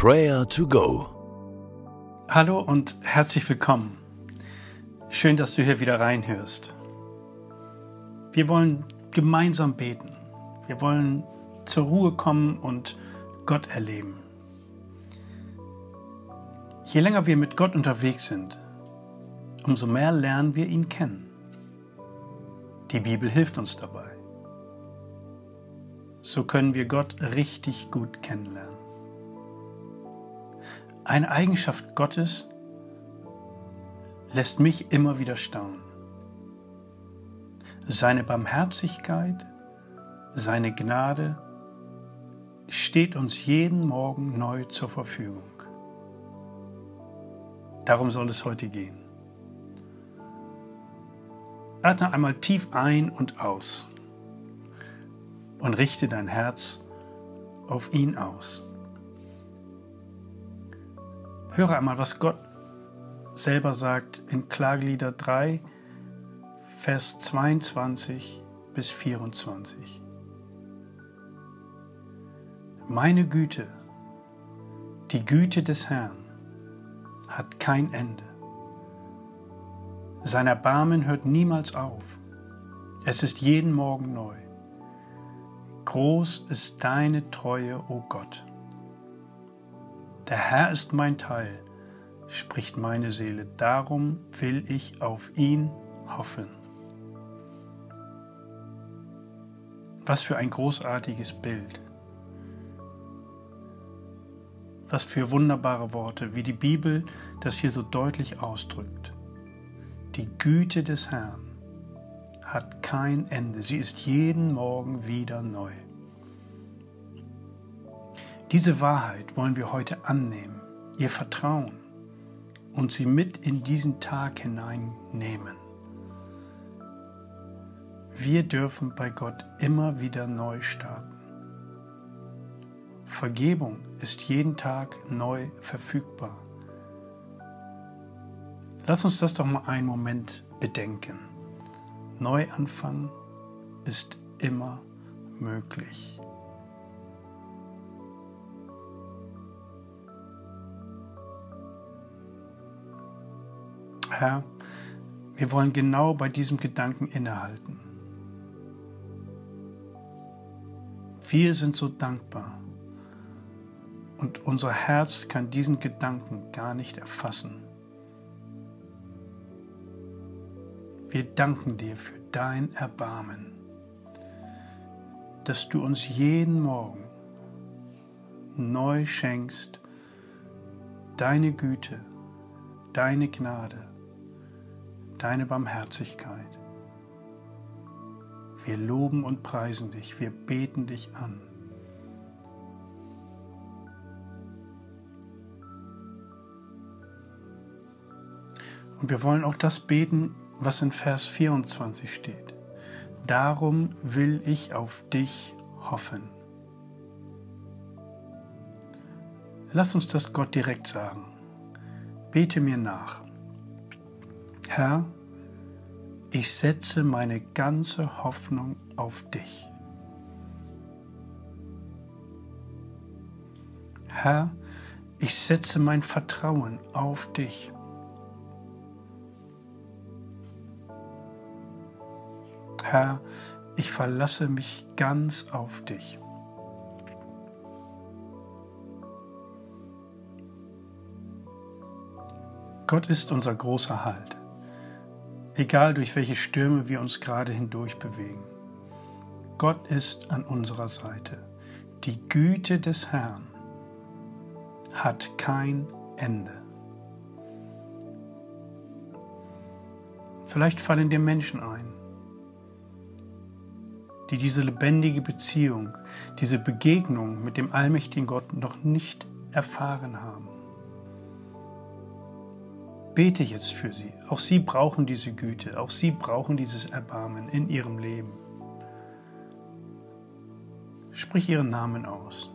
Prayer to Go. Hallo und herzlich willkommen. Schön, dass du hier wieder reinhörst. Wir wollen gemeinsam beten. Wir wollen zur Ruhe kommen und Gott erleben. Je länger wir mit Gott unterwegs sind, umso mehr lernen wir ihn kennen. Die Bibel hilft uns dabei. So können wir Gott richtig gut kennenlernen. Eine Eigenschaft Gottes lässt mich immer wieder staunen. Seine Barmherzigkeit, seine Gnade steht uns jeden Morgen neu zur Verfügung. Darum soll es heute gehen. Atme einmal tief ein und aus und richte dein Herz auf ihn aus. Höre einmal, was Gott selber sagt in Klagelieder 3, Vers 22 bis 24. Meine Güte, die Güte des Herrn, hat kein Ende. Sein Erbarmen hört niemals auf. Es ist jeden Morgen neu. Groß ist deine Treue, o oh Gott. Der Herr ist mein Teil, spricht meine Seele, darum will ich auf ihn hoffen. Was für ein großartiges Bild. Was für wunderbare Worte, wie die Bibel das hier so deutlich ausdrückt. Die Güte des Herrn hat kein Ende, sie ist jeden Morgen wieder neu. Diese Wahrheit wollen wir heute annehmen, ihr Vertrauen und sie mit in diesen Tag hineinnehmen. Wir dürfen bei Gott immer wieder neu starten. Vergebung ist jeden Tag neu verfügbar. Lass uns das doch mal einen Moment bedenken. Neuanfang ist immer möglich. Herr, wir wollen genau bei diesem Gedanken innehalten. Wir sind so dankbar und unser Herz kann diesen Gedanken gar nicht erfassen. Wir danken dir für dein Erbarmen, dass du uns jeden Morgen neu schenkst, deine Güte, deine Gnade deine Barmherzigkeit. Wir loben und preisen dich, wir beten dich an. Und wir wollen auch das beten, was in Vers 24 steht. Darum will ich auf dich hoffen. Lass uns das Gott direkt sagen. Bete mir nach. Herr, ich setze meine ganze Hoffnung auf dich. Herr, ich setze mein Vertrauen auf dich. Herr, ich verlasse mich ganz auf dich. Gott ist unser großer Halt egal durch welche Stürme wir uns gerade hindurch bewegen. Gott ist an unserer Seite. Die Güte des Herrn hat kein Ende. Vielleicht fallen dir Menschen ein, die diese lebendige Beziehung, diese Begegnung mit dem allmächtigen Gott noch nicht erfahren haben. Bete jetzt für sie. Auch sie brauchen diese Güte, auch sie brauchen dieses Erbarmen in ihrem Leben. Sprich ihren Namen aus,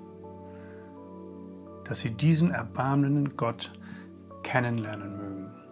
dass sie diesen erbarmenden Gott kennenlernen mögen.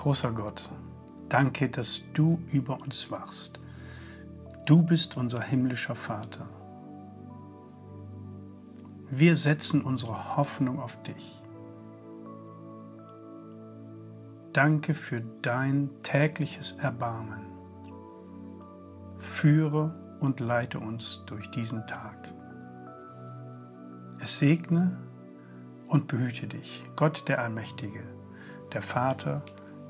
Großer Gott, danke, dass du über uns wachst. Du bist unser himmlischer Vater. Wir setzen unsere Hoffnung auf dich. Danke für dein tägliches Erbarmen. Führe und leite uns durch diesen Tag. Es segne und behüte dich, Gott der Allmächtige, der Vater, der